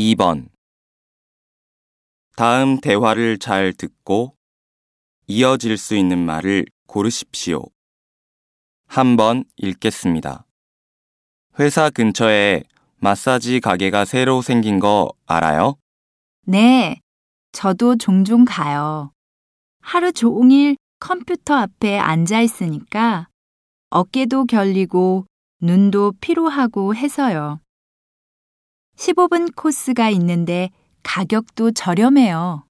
2번 다음 대화를 잘 듣고 이어질 수 있는 말을 고르십시오. 한번 읽겠습니다. 회사 근처에 마사지 가게가 새로 생긴 거 알아요? 네, 저도 종종 가요. 하루 종일 컴퓨터 앞에 앉아 있으니까 어깨도 결리고 눈도 피로하고 해서요. 15분 코스가 있는데 가격도 저렴해요.